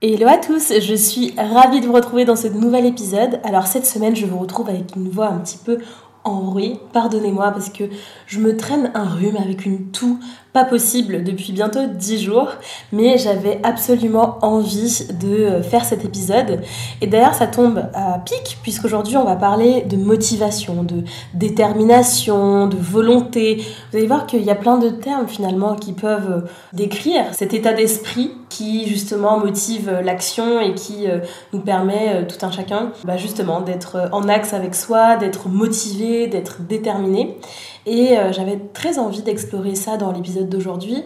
Hello à tous, je suis ravie de vous retrouver dans ce nouvel épisode. Alors cette semaine, je vous retrouve avec une voix un petit peu en bruit. Pardonnez-moi parce que je me traîne un rhume avec une toux pas possible depuis bientôt 10 jours, mais j'avais absolument envie de euh, faire cet épisode. Et d'ailleurs, ça tombe à pic, puisqu'aujourd'hui, on va parler de motivation, de détermination, de volonté. Vous allez voir qu'il y a plein de termes finalement qui peuvent euh, décrire cet état d'esprit qui justement motive euh, l'action et qui nous permet, tout un chacun, bah, justement d'être en axe avec soi, d'être motivé, d'être déterminé. Et euh, j'avais très envie d'explorer ça dans l'épisode d'aujourd'hui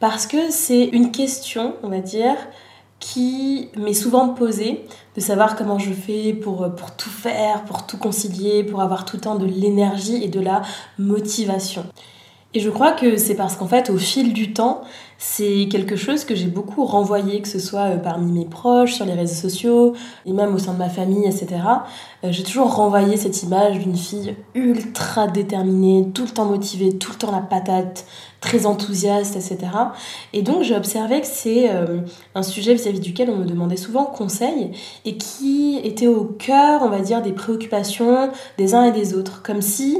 parce que c'est une question, on va dire, qui m'est souvent posée, de savoir comment je fais pour, euh, pour tout faire, pour tout concilier, pour avoir tout le temps de l'énergie et de la motivation. Et je crois que c'est parce qu'en fait, au fil du temps, c'est quelque chose que j'ai beaucoup renvoyé, que ce soit euh, parmi mes proches, sur les réseaux sociaux, et même au sein de ma famille, etc. Euh, j'ai toujours renvoyé cette image d'une fille ultra déterminée, tout le temps motivée, tout le temps la patate, très enthousiaste, etc. Et donc j'ai observé que c'est euh, un sujet vis-à-vis duquel on me demandait souvent conseil et qui était au cœur, on va dire, des préoccupations des uns et des autres. Comme si,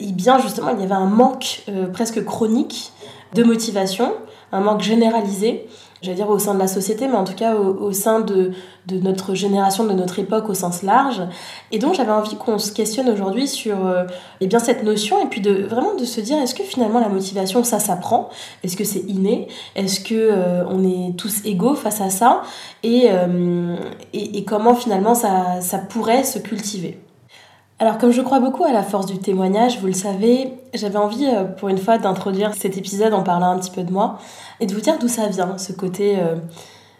eh bien justement, il y avait un manque presque chronique de motivation un manque généralisé, j'allais dire au sein de la société, mais en tout cas au, sein de, de, notre génération, de notre époque au sens large. Et donc j'avais envie qu'on se questionne aujourd'hui sur euh, eh bien, cette notion et puis de vraiment de se dire est-ce que finalement la motivation ça s'apprend? Est-ce que c'est inné? Est-ce que euh, on est tous égaux face à ça? Et, euh, et, et, comment finalement ça, ça pourrait se cultiver? Alors comme je crois beaucoup à la force du témoignage, vous le savez, j'avais envie euh, pour une fois d'introduire cet épisode en parlant un petit peu de moi et de vous dire d'où ça vient, ce côté euh,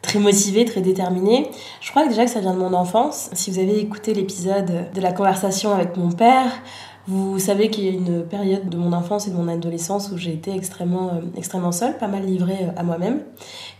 très motivé, très déterminé. Je crois que déjà que ça vient de mon enfance. Si vous avez écouté l'épisode de la conversation avec mon père, vous savez qu'il y a une période de mon enfance et de mon adolescence où j'ai été extrêmement, euh, extrêmement seule, pas mal livrée à moi-même.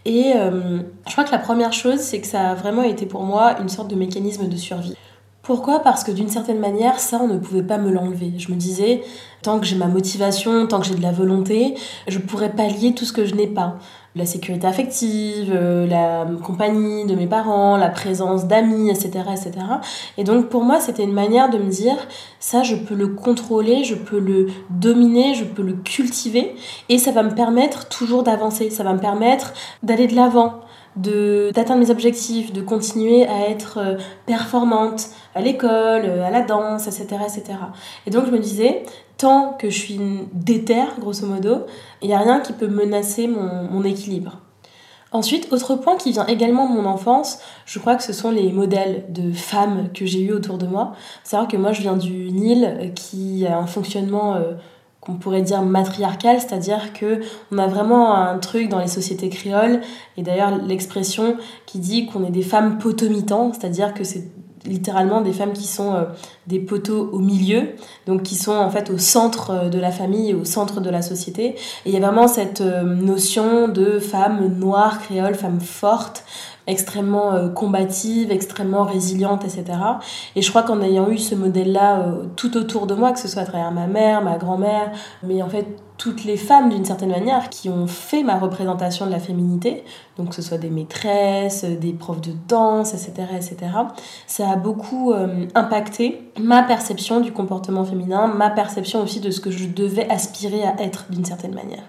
Et je crois que la première chose, c'est que ça a vraiment été pour moi une sorte de mécanisme de survie. Pourquoi? Parce que d'une certaine manière, ça, on ne pouvait pas me l'enlever. Je me disais, tant que j'ai ma motivation, tant que j'ai de la volonté, je pourrais pallier tout ce que je n'ai pas. La sécurité affective, euh, la compagnie de mes parents, la présence d'amis, etc., etc. Et donc pour moi, c'était une manière de me dire, ça, je peux le contrôler, je peux le dominer, je peux le cultiver, et ça va me permettre toujours d'avancer, ça va me permettre d'aller de l'avant d'atteindre mes objectifs, de continuer à être euh, performante à l'école, euh, à la danse, etc., etc. Et donc je me disais, tant que je suis déterre, grosso modo, il n'y a rien qui peut menacer mon, mon équilibre. Ensuite, autre point qui vient également de mon enfance, je crois que ce sont les modèles de femmes que j'ai eu autour de moi. C'est savoir que moi je viens du Nil euh, qui a un fonctionnement qu'on pourrait dire matriarcal, c'est-à-dire que on a vraiment un truc dans les sociétés créoles, et d'ailleurs l'expression qui dit qu'on est des femmes potomitants, c'est-à-dire que c'est littéralement des femmes qui sont euh, des poteaux au milieu, donc qui sont en fait au centre euh, de la famille au centre de la société. Et il y a vraiment cette euh, notion de femme noire, créole, femme forte, extrêmement euh, combative, extrêmement résiliente, etc. Et je crois qu'en ayant eu ce modèle-là euh, tout autour de moi, que ce soit à travers ma mère, ma grand-mère, mais en fait toutes les femmes d'une certaine manière qui ont fait ma représentation de la féminité, donc que ce soit des maîtresses, des profs de danse, etc., etc., ça a beaucoup euh, impacté ma perception du comportement féminin, ma perception aussi de ce que je devais aspirer à être d'une certaine manière.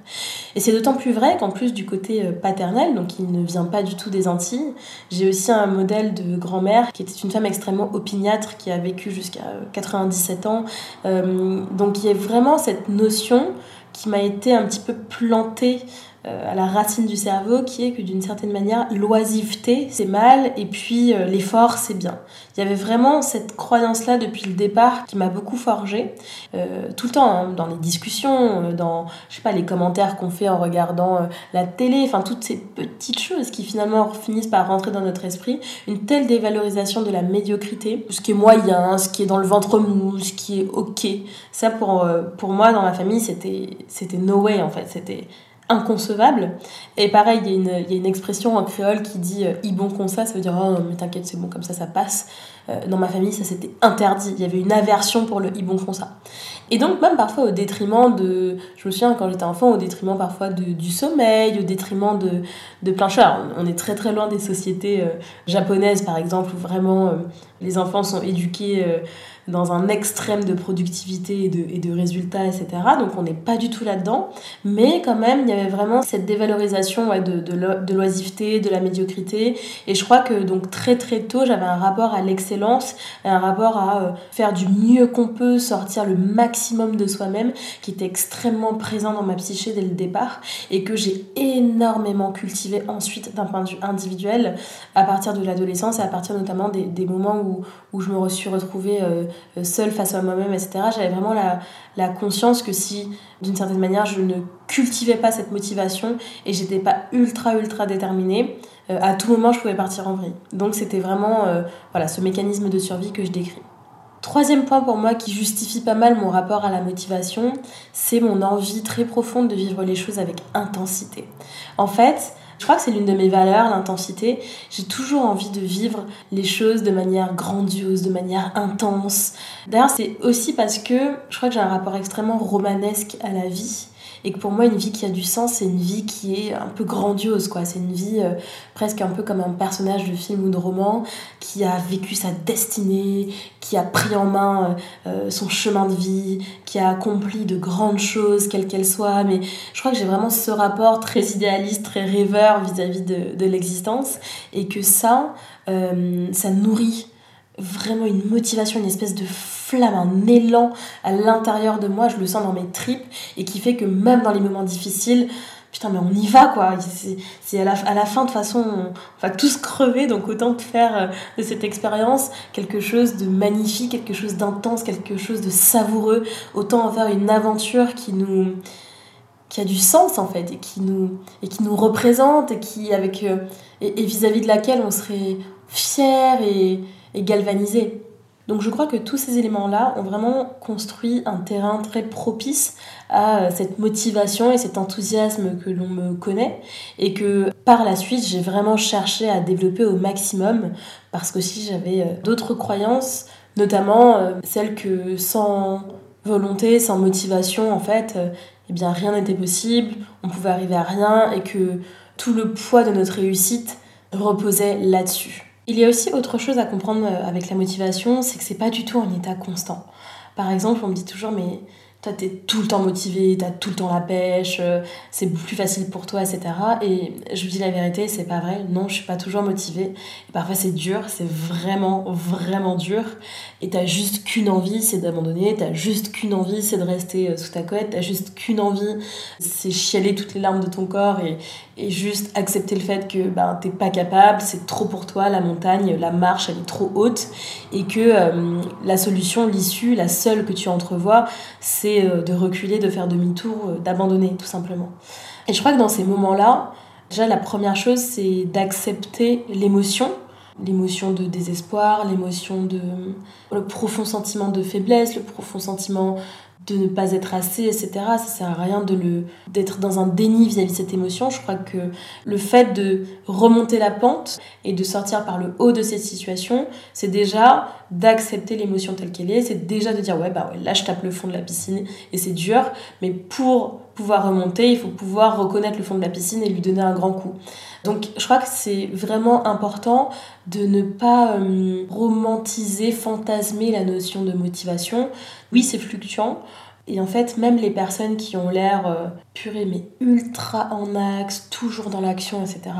Et c'est d'autant plus vrai qu'en plus du côté paternel, donc il ne vient pas du tout des Antilles, j'ai aussi un modèle de grand-mère qui était une femme extrêmement opiniâtre, qui a vécu jusqu'à 97 ans. Euh, donc il y a vraiment cette notion qui m'a été un petit peu plantée à la racine du cerveau qui est que d'une certaine manière, l'oisiveté, c'est mal et puis euh, l'effort, c'est bien. Il y avait vraiment cette croyance-là depuis le départ qui m'a beaucoup forgé. Euh, tout le temps, hein, dans les discussions, dans, je sais pas, les commentaires qu'on fait en regardant la télé, enfin toutes ces petites choses qui finalement finissent par rentrer dans notre esprit. Une telle dévalorisation de la médiocrité, ce qui est moyen, ce qui est dans le ventre mou, ce qui est ok. Ça, pour, pour moi, dans ma famille, c'était no way en fait. C'était inconcevable. Et pareil, il y, y, a une expression en créole qui dit euh, bon comme ça, ça veut dire oh mais t'inquiète, c'est bon comme ça, ça passe. Euh, dans ma famille, ça c'était interdit. Il y avait une aversion pour le bon comme ça. Et donc, même parfois au détriment de. Je me souviens quand j'étais enfant, au détriment parfois de, du sommeil, au détriment de, de plein de choses. On est très très loin des sociétés euh, japonaises par exemple, où vraiment euh, les enfants sont éduqués dans un extrême de productivité et de, et de résultats, etc. Donc on n'est pas du tout là-dedans. Mais quand même, il y avait vraiment cette dévalorisation de, de, l'oisiveté, de la médiocrité. Et je crois que donc très très tôt, j'avais un rapport à l'excellence, un rapport à euh, faire du mieux qu'on peut, sortir le maximum de soi-même, qui était extrêmement présent dans ma psyché dès le départ et que j'ai énormément cultivé ensuite d'un point de vue individuel à partir de l'adolescence et à partir notamment des, des moments où, où je me suis retrouvée euh, euh, seule face à moi-même, etc. J'avais vraiment la, la, conscience que si, d'une certaine manière, je ne cultivais pas cette motivation et j'étais pas ultra, ultra déterminée, euh, à tout moment, je pouvais partir en vrille. Donc, c'était vraiment euh, voilà, ce mécanisme de survie que je décris. Troisième point pour moi qui justifie pas mal mon rapport à la motivation, c'est mon envie très profonde de vivre les choses avec intensité. En fait, je crois que c'est l'une de mes valeurs, l'intensité. J'ai toujours envie de vivre les choses de manière grandiose, de manière intense. D'ailleurs, c'est aussi parce que je crois que j'ai un rapport extrêmement romanesque à la vie et que pour moi une vie qui a du sens c'est une vie qui est un peu grandiose quoi. C'est une vie euh, presque un peu comme un personnage de film ou de roman qui a vécu sa destinée qui a pris en main euh, euh, son chemin de vie qui a accompli de grandes choses quelles qu'elles soient. Mais je crois que j'ai vraiment ce rapport très idéaliste très rêveur vis-à-vis de, de l'existence. Et que ça ça nourrit vraiment une motivation, une espèce de flamme, un élan à l'intérieur de moi, je le sens dans mes tripes, et qui fait que même dans les moments difficiles, putain mais on y va quoi, c'est à la, à la fin de toute façon, on va tous crever, donc autant faire euh, de cette expérience quelque chose de magnifique, quelque chose d'intense, quelque chose de savoureux, autant en faire une aventure qui nous qui a du sens en fait et qui nous et qui nous représente et qui avec euh, et vis-à-vis -vis de laquelle on serait fier et et galvanisé. Donc je crois que tous ces éléments-là ont vraiment construit un terrain très propice à cette motivation et cet enthousiasme que l'on me connaît et que par la suite j'ai vraiment cherché à développer au maximum parce que si j'avais euh, d'autres croyances, notamment euh, celles que sans volonté, sans motivation en fait, euh, eh bien rien n'était possible, on pouvait arriver à rien et que tout le poids de notre réussite reposait là-dessus. Il y a aussi autre chose à comprendre euh, avec la motivation, c'est que c'est pas du tout un état constant. Par exemple, on me dit toujours, mais toi, t'es tout le temps motivé, t'as tout le temps la pêche, euh, c'est plus facile pour toi, etc. Et je vous dis la vérité, c'est pas vrai. Non, je suis pas toujours motivée. Parfois, c'est dur, c'est vraiment, vraiment dur. Et t'as juste qu'une envie, c'est d'abandonner. T'as juste qu'une envie, c'est de rester euh, sous ta couette. T'as juste qu'une envie, c'est chialer toutes les larmes de ton corps et, et juste accepter le fait que ben, t'es pas capable, c'est trop pour toi, la montagne, la marche, elle est trop haute. Et que euh, la solution, l'issue, la seule que tu entrevois, c'est euh, de reculer, de faire demi-tour, euh, d'abandonner tout simplement. Et je crois que dans ces moments-là, déjà la première chose, c'est d'accepter l'émotion, l'émotion de désespoir, l'émotion de le profond sentiment de faiblesse, le profond sentiment de ne pas être assez, etc. Ça sert à rien de le d'être dans un déni vis-à-vis de cette émotion. Je crois que le fait de remonter la pente et de sortir par le haut de cette situation, c'est déjà d'accepter l'émotion telle qu'elle est. C'est déjà de dire ouais bah ouais là je tape le fond de la piscine et c'est dur, mais pour pouvoir remonter, il faut pouvoir reconnaître le fond de la piscine et lui donner un grand coup. Donc je crois que c'est vraiment important de ne pas euh, romantiser, fantasmer la notion de motivation. Oui, c'est fluctuant. Et en fait, même les personnes qui ont l'air euh, purées mais ultra en axe, toujours dans l'action, etc.,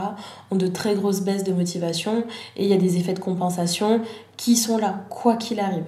ont de très grosses baisses de motivation et il y a des effets de compensation qui sont là, quoi qu'il arrive.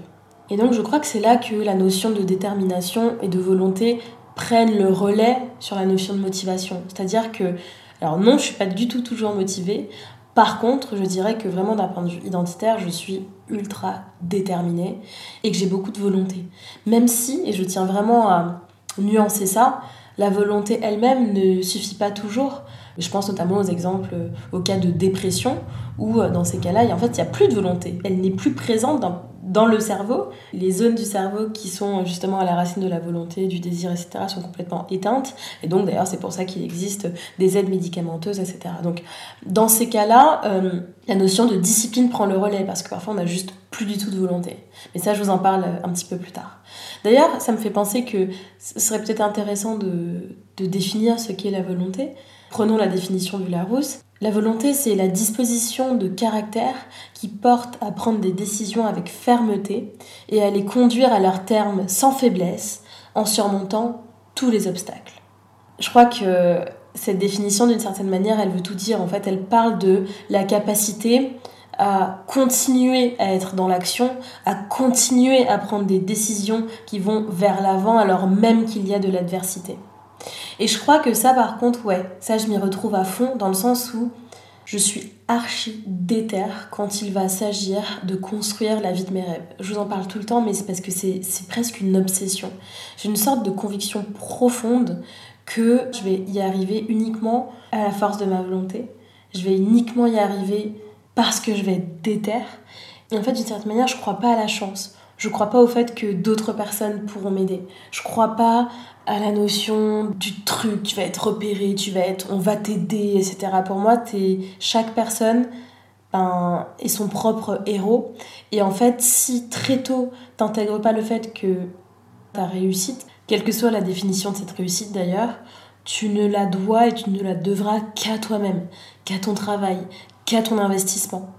Et donc je crois que c'est là que la notion de détermination et de volonté prennent le relais sur la notion de motivation. C'est-à-dire que, alors non, je suis pas du tout toujours motivée. Par contre, je dirais que vraiment d'un point de vue identitaire, je suis ultra déterminée et que j'ai beaucoup de volonté. Même si, et je tiens vraiment à nuancer ça, la volonté elle-même ne suffit pas toujours. Je pense notamment aux exemples, euh, au cas de dépression, où euh, dans ces cas-là, en fait, il n'y a plus de volonté. Elle n'est plus présente dans, le cerveau. Les zones du cerveau qui sont justement à la racine de la volonté, du désir, etc., sont complètement éteintes. Et donc, d'ailleurs, c'est pour ça qu'il existe des aides médicamenteuses, etc. Donc, dans ces cas-là, euh, la notion de discipline prend le relais, parce que parfois, on n'a juste plus du tout de volonté. Mais ça, je vous en parle un petit peu plus tard. D'ailleurs, ça me fait penser que ce serait peut-être intéressant de, de définir ce qu'est la volonté. Prenons la définition du Larousse. La volonté, c'est la disposition de caractère qui porte à prendre des décisions avec fermeté et à les conduire à leur terme sans faiblesse, en surmontant tous les obstacles. Je crois que cette définition, d'une certaine manière, elle veut tout dire. En fait, elle parle de la capacité à continuer à être dans l'action, à continuer à prendre des décisions qui vont vers l'avant alors même qu'il y a de l'adversité. Et je crois que ça, par contre, ouais, ça, je m'y retrouve à fond dans le sens où je suis archi déter quand il va s'agir de construire la vie de mes rêves. Je vous en parle tout le temps, mais c'est parce que c'est presque une obsession. J'ai une sorte de conviction profonde que je vais y arriver uniquement à la force de ma volonté. Je vais uniquement y arriver parce que je vais être. Et en fait, d'une certaine manière, je crois pas à la chance. Je crois pas au fait que d'autres personnes pourront m'aider. Je crois pas à la notion du truc, tu vas être repéré, tu vas être, on va t'aider, etc. Pour moi, chaque personne ben, est son propre héros. Et en fait, si très tôt, t'intègres pas le fait que ta réussite, quelle que soit la définition de cette réussite d'ailleurs, tu ne la dois et tu ne la devras qu'à toi-même, qu'à ton travail, qu'à ton investissement.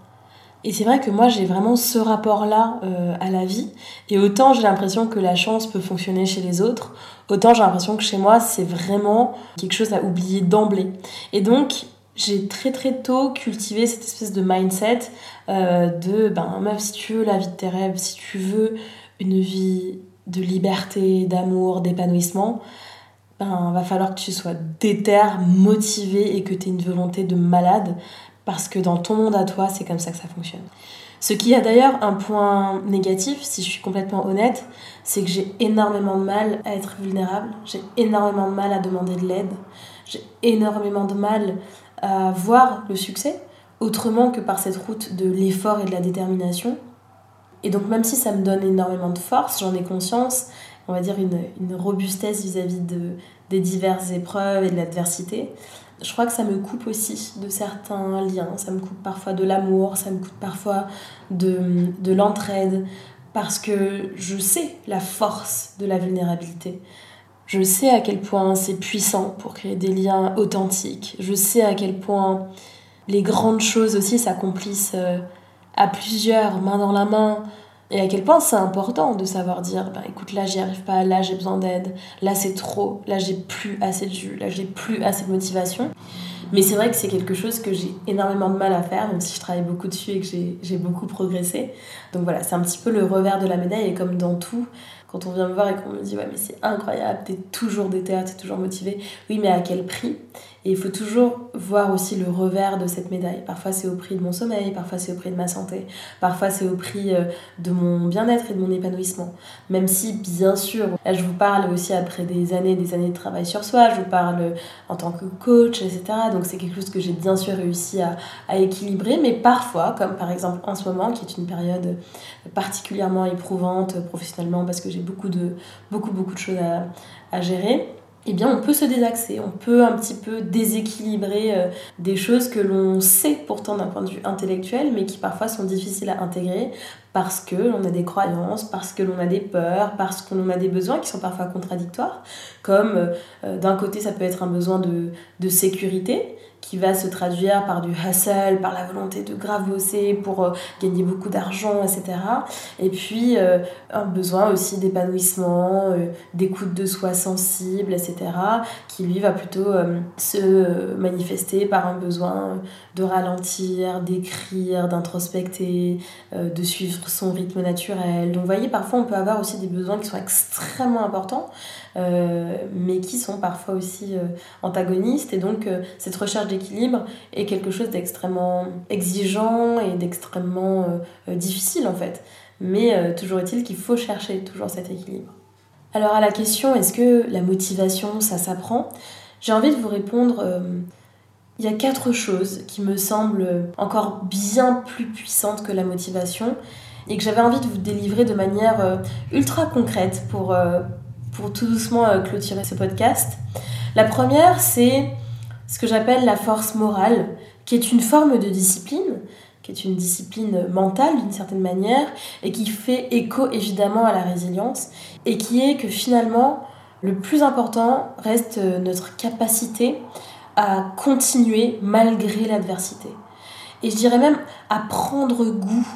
Et c'est vrai que moi j'ai vraiment ce rapport-là euh, à la vie. Et autant j'ai l'impression que la chance peut fonctionner chez les autres, autant j'ai l'impression que chez moi c'est vraiment quelque chose à oublier d'emblée. Et donc j'ai très très tôt cultivé cette espèce de mindset euh, de ben meuf si tu veux la vie de tes rêves, si tu veux une vie de liberté, d'amour, d'épanouissement, ben va falloir que tu sois déter, motivé et que tu aies une volonté de malade parce que dans ton monde à toi, c'est comme ça que ça fonctionne. Ce qui a d'ailleurs un point négatif, si je suis complètement honnête, c'est que j'ai énormément de mal à être vulnérable, j'ai énormément de mal à demander de l'aide, j'ai énormément de mal à voir le succès autrement que par cette route de l'effort et de la détermination. Et donc même si ça me donne énormément de force, j'en ai conscience, on va dire une, robustesse vis-à-vis de, des diverses épreuves et de l'adversité, je crois que ça me coupe aussi de certains liens. Ça me coupe parfois de l'amour, ça me coupe parfois de, de l'entraide, parce que je sais la force de la vulnérabilité. Je sais à quel point c'est puissant pour créer des liens authentiques. Je sais à quel point les grandes choses aussi s'accomplissent euh, à plusieurs, main dans la main, et à quel point c'est important de savoir dire bah, écoute, là j'y arrive pas, là j'ai besoin d'aide, là c'est trop, là j'ai plus assez de jus, là j'ai plus assez de motivation. Mais c'est vrai que c'est quelque chose que j'ai énormément de mal à faire, même si je travaille beaucoup dessus et que j'ai beaucoup progressé. Donc voilà, c'est un petit peu le revers de la médaille, et comme dans tout, quand on vient me voir et qu'on me dit ouais mais c'est incroyable, t'es toujours déter, t'es toujours motivé, oui mais à quel prix? Et il faut toujours voir aussi le revers de cette médaille. Parfois c'est au prix de mon sommeil, parfois c'est au prix de ma santé, parfois c'est au prix euh, de mon bien-être et de mon épanouissement. Même si bien sûr, je vous parle aussi après des années des années de travail sur soi, je vous parle en tant que coach, etc. c'est quelque chose que j'ai bien sûr réussi à, équilibrer, mais parfois, comme par exemple en ce moment, qui est une période particulièrement éprouvante professionnellement parce que j'ai beaucoup de, beaucoup, de choses à gérer, eh bien on peut se désaxer, on peut un petit peu déséquilibrer euh, des choses que l'on sait pourtant d'un point de vue intellectuel, mais qui parfois sont difficiles à intégrer parce que l'on a des croyances, parce que l'on a des peurs, parce que l'on a des besoins qui sont parfois contradictoires, comme euh, euh, d'un côté ça peut être un besoin de, de sécurité, qui va se traduire par du hustle, par la volonté de grave bosser pour euh, gagner beaucoup d'argent, etc. Et puis euh, un besoin aussi d'épanouissement, euh, d'écoute de soi sensible, etc. qui lui va plutôt se manifester par un besoin de ralentir, d'écrire, d'introspecter, de suivre son rythme naturel. Donc, vous voyez, parfois, on peut avoir aussi des besoins qui sont extrêmement importants, mais qui sont parfois aussi antagonistes. Et donc, cette recherche d'équilibre est quelque chose d'extrêmement exigeant et d'extrêmement difficile, en fait. Mais toujours est-il qu'il faut chercher toujours cet équilibre. Alors, à la question, est-ce que la motivation, ça s'apprend? J'ai envie de vous répondre il y a quatre choses qui me semblent encore bien plus puissantes que la motivation et que j'avais envie de vous délivrer de manière euh, ultra concrète pour, euh, pour tout doucement euh, clôturer ce podcast. La première, c'est ce que j'appelle la force morale, qui est une forme de discipline, qui est une discipline mentale d'une certaine manière, et qui fait écho évidemment à la résilience, et qui est que finalement, le plus important reste notre capacité à continuer malgré l'adversité. Et je dirais même à prendre goût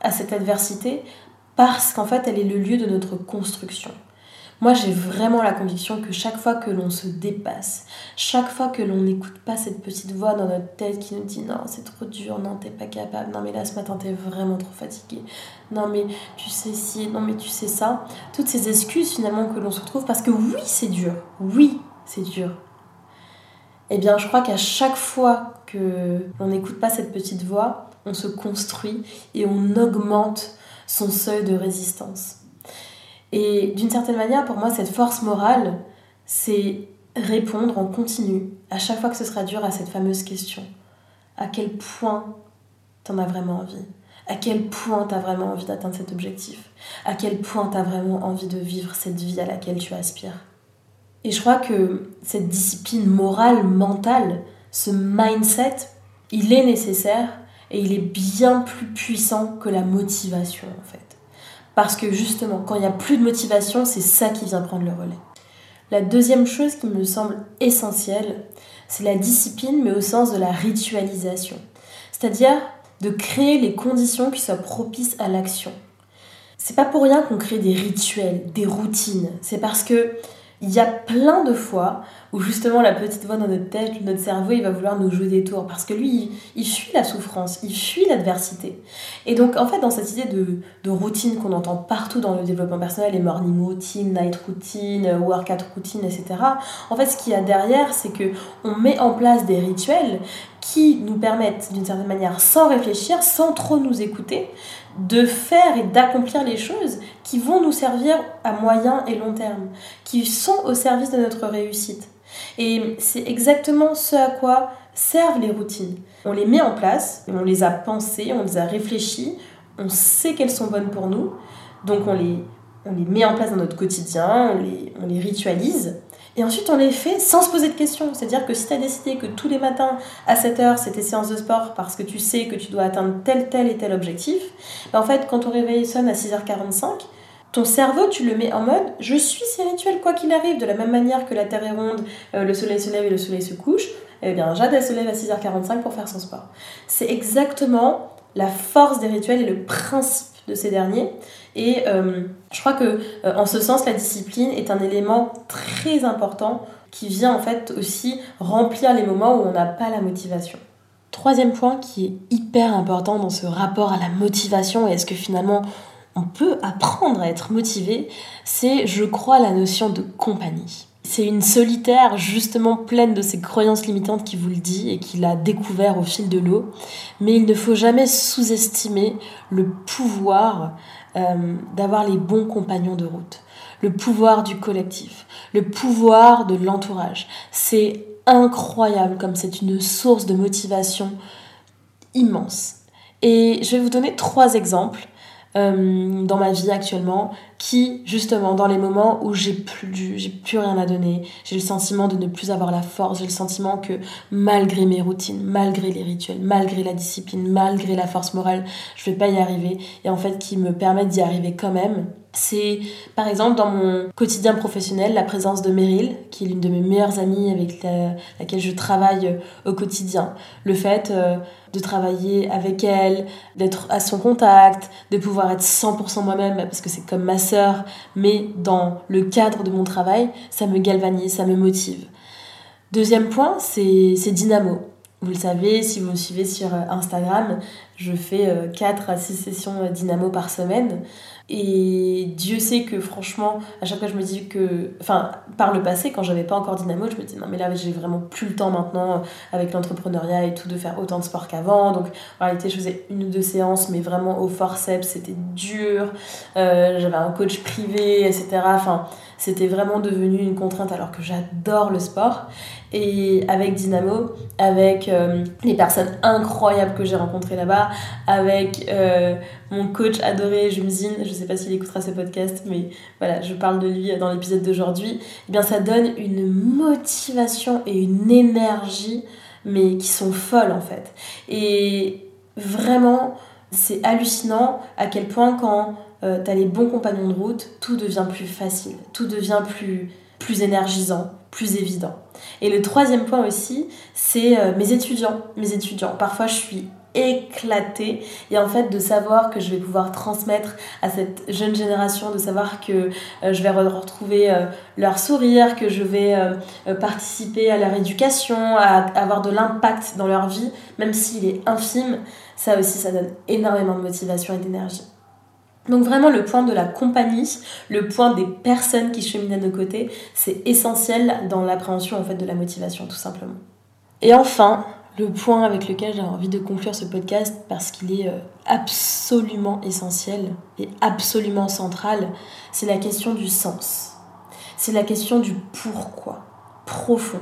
à cette adversité parce qu'en fait elle est le lieu de notre construction. Moi j'ai vraiment la conviction que chaque fois que l'on se dépasse, chaque fois que l'on n'écoute pas cette petite voix dans notre tête qui nous dit non c'est trop dur, non t'es pas capable, non mais là ce matin t'es vraiment trop fatigué, non mais tu sais si, non mais tu sais ça, toutes ces excuses finalement que l'on se retrouve parce que oui c'est dur, oui c'est dur, eh bien je crois qu'à chaque fois que l'on n'écoute pas cette petite voix, on se construit et on augmente son seuil de résistance. Et d'une certaine manière, pour moi, cette force morale, c'est répondre en continu, à chaque fois que ce sera dur, à cette fameuse question. À quel point t'en as vraiment envie? À quel point t'as vraiment envie d'atteindre cet objectif? À quel point t'as vraiment envie de vivre cette vie à laquelle tu aspires? Et je crois que cette discipline morale, mentale, ce mindset, il est nécessaire et il est bien plus puissant que la motivation en fait. Parce que justement, quand il n'y a plus de motivation, c'est ça qui vient prendre le relais. La deuxième chose qui me semble essentielle, c'est la discipline, mais au sens de la ritualisation. C'est-à-dire de créer les conditions qui soient propices à l'action. C'est pas pour rien qu'on crée des rituels, des routines. C'est parce que il y a plein de fois où justement la petite voix dans notre tête, notre cerveau, il va vouloir nous jouer des tours parce que lui, il, fuit la souffrance, il fuit l'adversité. Et donc en fait, dans cette idée de, routine qu'on entend partout dans le développement personnel, les morning routine, night routine, workout routine, etc. En fait, ce qu'il y a derrière, c'est que on met en place des rituels qui nous permettent d'une certaine manière, sans réfléchir, sans trop nous écouter, de faire et d'accomplir les choses qui vont nous servir à moyen et long terme, qui sont au service de notre réussite. Et c'est exactement ce à quoi servent les routines. On les met en place, on les a pensées, on les a réfléchies, on sait qu'elles sont bonnes pour nous, donc on les, on les met en place dans notre quotidien, on les, on les ritualise, et ensuite, on les fait sans se poser de questions. C'est-à-dire que si tu as décidé que tous les matins à 7h, c'était séance de sport parce que tu sais que tu dois atteindre tel, tel et tel objectif, ben en fait, quand ton réveil sonne à 6h45, ton cerveau, tu le mets en mode je suis ces rituels quoi qu'il arrive, de la même manière que la Terre est ronde, euh, le soleil se lève et le soleil se couche. Eh bien, Jade, elle se lève à 6h45 pour faire son sport. C'est exactement la force des rituels et le principe de ces derniers. Et euh, je crois que euh, en ce sens, la discipline est un élément très important qui vient en fait aussi remplir les moments où on n'a pas la motivation. Troisième point qui est hyper important dans ce rapport à la motivation et est-ce que finalement on peut apprendre à être motivé, c'est je crois la notion de compagnie. C'est une solitaire justement pleine de ses croyances limitantes qui vous le dit et qui l'a découvert au fil de l'eau. Mais il ne faut jamais sous-estimer le pouvoir euh, d'avoir les bons compagnons de route, le pouvoir du collectif, le pouvoir de l'entourage. C'est incroyable comme c'est une source de motivation immense. Et je vais vous donner trois exemples euh, dans ma vie actuellement qui, justement, dans les moments où j'ai plus, j'ai plus rien à donner, j'ai le sentiment de ne plus avoir la force, j'ai le sentiment que malgré mes routines, malgré les rituels, malgré la discipline, malgré la force morale, je vais pas y arriver. Et en fait qui me permettent d'y arriver quand même c'est par exemple dans mon quotidien professionnel la présence de Meryl, qui est l'une de mes meilleures amies avec laquelle je travaille euh, au quotidien. Le fait euh, de travailler avec elle, d'être à son contact, de pouvoir être 100% moi-même, parce que c'est comme ma sœur, mais dans le cadre de mon travail, ça me galvanise, ça me motive. Deuxième point, c'est Dynamo. Vous le savez, si vous me suivez sur Instagram, je fais 4 à 6 sessions dynamo par semaine. Et Dieu sait que franchement, à chaque fois je me dis que, enfin, par le passé, quand j'avais pas encore Dynamo, je me dis non mais là j'ai vraiment plus le temps maintenant euh, avec l'entrepreneuriat et tout de faire autant de sport qu'avant. Donc en réalité je faisais une ou deux séances, mais vraiment au forceps, c'était dur. Euh, j'avais un coach privé, etc. Enfin, c'était vraiment devenu une contrainte alors que j'adore le sport. Et avec Dynamo, avec euh, les personnes incroyables que j'ai rencontrées là-bas, avec euh, mon coach adoré Jumzine, je sais pas s'il écoutera ce podcast, mais voilà, je parle de lui dans l'épisode d'aujourd'hui, eh bien ça donne une motivation et une énergie, mais qui sont folles en fait. Et vraiment, c'est hallucinant à quel point quand euh, t'as les bons compagnons de route, tout devient plus facile, tout devient plus, énergisant, plus évident. Et le troisième point aussi, c'est euh, mes étudiants. Mes étudiants. Parfois, je suis éclatée et en fait de savoir que je vais pouvoir transmettre à cette jeune génération de savoir que euh, je vais retrouver leur sourire que je vais participer à leur éducation à avoir de l'impact dans leur vie même s'il est infime ça aussi ça donne énormément de motivation et d'énergie donc vraiment le point de la compagnie, le point des personnes qui cheminent à nos côtés, c'est essentiel dans l'appréhension en fait de la motivation tout simplement. Et enfin, le point avec lequel j'ai envie de conclure ce podcast parce qu'il est euh, absolument essentiel et absolument central, c'est la question du sens. C'est la question du pourquoi, profond.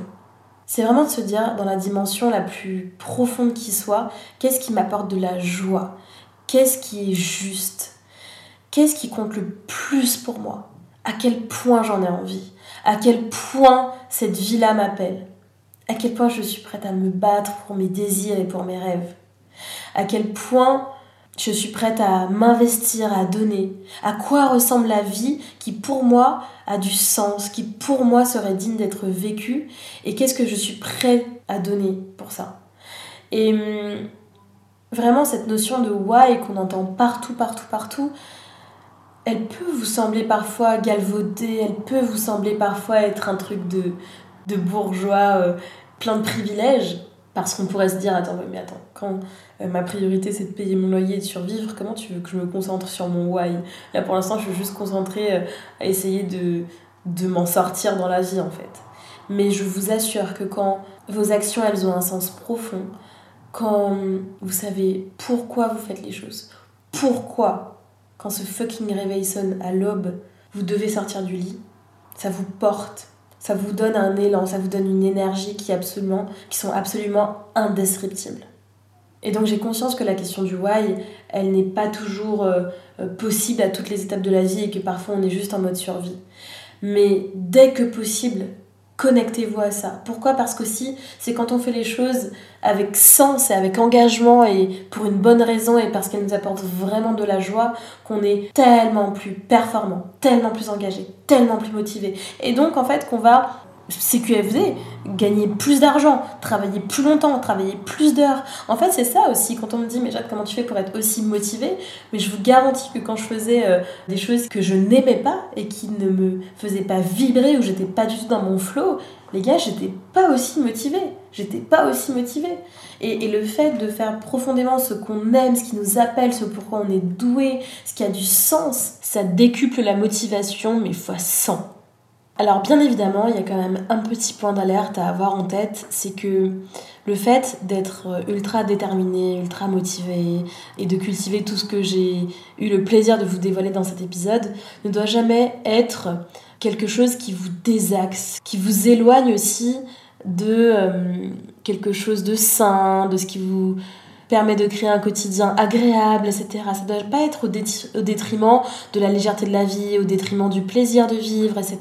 C'est vraiment de se dire dans la dimension la plus profonde qui soit, qu'est-ce qui m'apporte de la joie? Qu'est-ce qui est juste? Qu'est-ce qui compte le plus pour moi? À quel point j'en ai envie? À quel point cette vie-là m'appelle? À quel point je suis prête à me battre pour mes désirs et pour mes rêves? À quel point je suis prête à m'investir, à donner? À quoi ressemble la vie qui pour moi a du sens, qui pour moi serait digne d'être vécue? Et qu'est-ce que je suis prête à donner pour ça? Et hum, vraiment cette notion de why qu'on entend partout, partout, partout, elle peut vous sembler parfois galvaudée, elle peut vous sembler parfois être un truc de, de bourgeois euh, plein de privilèges, parce qu'on pourrait se dire, attends, mais attends, quand euh, ma priorité c'est de payer mon loyer et de survivre, comment tu veux que je me concentre sur mon why? Là pour l'instant je suis juste concentrée euh, à essayer de, de m'en sortir dans la vie en fait. Mais je vous assure que quand vos actions elles ont un sens profond, quand vous savez pourquoi vous faites les choses, pourquoi quand ce fucking réveil sonne à l'aube, vous devez sortir du lit. Ça vous porte, ça vous donne un élan, ça vous donne une énergie qui, sont absolument indescriptibles. Et donc j'ai conscience que la question du why, elle n'est pas toujours euh, euh, possible à toutes les étapes de la vie et que parfois on est juste en mode survie. Mais dès que possible, connectez-vous à ça. Pourquoi? Parce qu'aussi, c'est quand on fait les choses avec sens et avec engagement et pour une bonne raison et parce qu'elles nous apportent vraiment de la joie qu'on est tellement plus performant, tellement plus engagé, tellement plus motivé. Et donc, en fait, qu'on va CQFD, gagner plus d'argent, travailler plus longtemps, travailler plus d'heures. En fait, c'est ça aussi. Quand on me dit, mais Jade, comment tu fais pour être aussi motivé Mais je vous garantis que quand je faisais euh, des choses que je n'aimais pas et qui ne me faisaient pas vibrer ou j'étais pas du tout dans mon flow, les gars, j'étais pas aussi motivée. J'étais pas aussi motivée. Et, et, le fait de faire profondément ce qu'on aime, ce qui nous appelle, ce pourquoi on est doué, ce qui a du sens, ça décuple la motivation, mais fois 100. Alors bien évidemment, il y a quand même un petit point d'alerte à avoir en tête, c'est que le fait d'être ultra déterminé, ultra motivé et de cultiver tout ce que j'ai eu le plaisir de vous dévoiler dans cet épisode ne doit jamais être quelque chose qui vous désaxe, qui vous éloigne aussi de euh, quelque chose de sain, de ce qui vous permet de créer un quotidien agréable, etc. Ça ne doit pas être au, détriment de la légèreté de la vie, au détriment du plaisir de vivre, etc.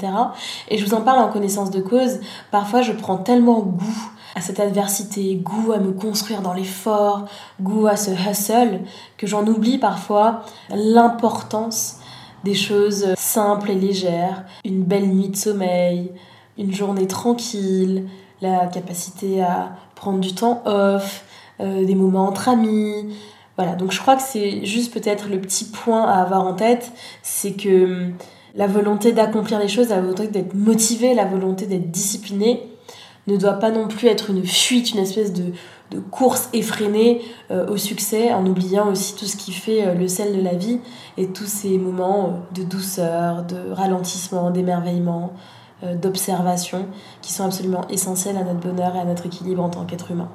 Et je vous en parle en connaissance de cause. Parfois, je prends tellement goût à cette adversité, goût à me construire dans l'effort, goût à ce hustle, que j'en oublie parfois l'importance des choses simples et légères, une belle nuit de sommeil, une journée tranquille, la capacité à prendre du temps off, euh, des moments entre amis. Voilà, donc je crois que c'est juste peut-être le petit point à avoir en tête, c'est que hum, la volonté d'accomplir les choses, la volonté d'être motivé, la volonté d'être discipliné ne doit pas non plus être une fuite, une espèce de, course effrénée euh, au succès, en oubliant aussi tout ce qui fait euh, le sel de la vie et tous ces moments de douceur, de ralentissement, d'émerveillement, d'observation qui sont absolument essentiels à notre bonheur et à notre équilibre en tant qu'être humain.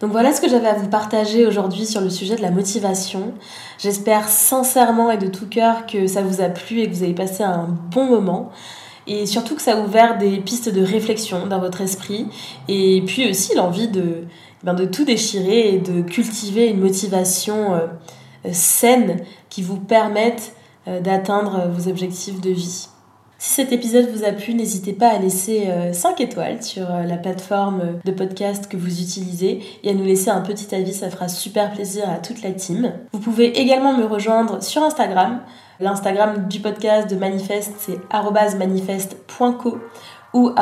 Donc voilà ce que j'avais à vous partager aujourd'hui sur le sujet de la motivation. J'espère sincèrement et de tout cœur que ça vous a plu et que vous avez passé un bon moment et surtout que ça a ouvert des pistes de réflexion dans votre esprit et puis aussi l'envie de, ben de tout déchirer et de cultiver une motivation euh, saine qui vous permette euh, d'atteindre vos objectifs de vie. Si cet épisode vous a plu, n'hésitez pas à laisser 5 euh, étoiles sur la plateforme de podcast que vous utilisez et à nous laisser un petit avis, ça fera super plaisir à toute la team. Vous pouvez également me rejoindre sur Instagram L'Instagram du podcast de Manifeste, c'est manifeste.co ou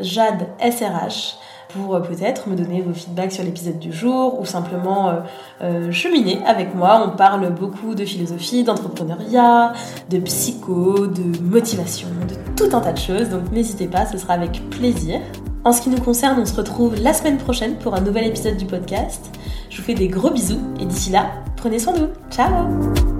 jadesrh pour euh, peut-être me donner vos feedbacks sur l'épisode du jour ou simplement euh, euh, cheminer avec moi. On parle beaucoup de philosophie, d'entrepreneuriat, de psycho, de motivation, de tout un tas de choses. Donc n'hésitez pas, ce sera avec plaisir. En ce qui nous concerne, on se retrouve la semaine prochaine pour un nouvel épisode du podcast. Je vous fais des gros bisous et d'ici là, prenez soin de vous. Ciao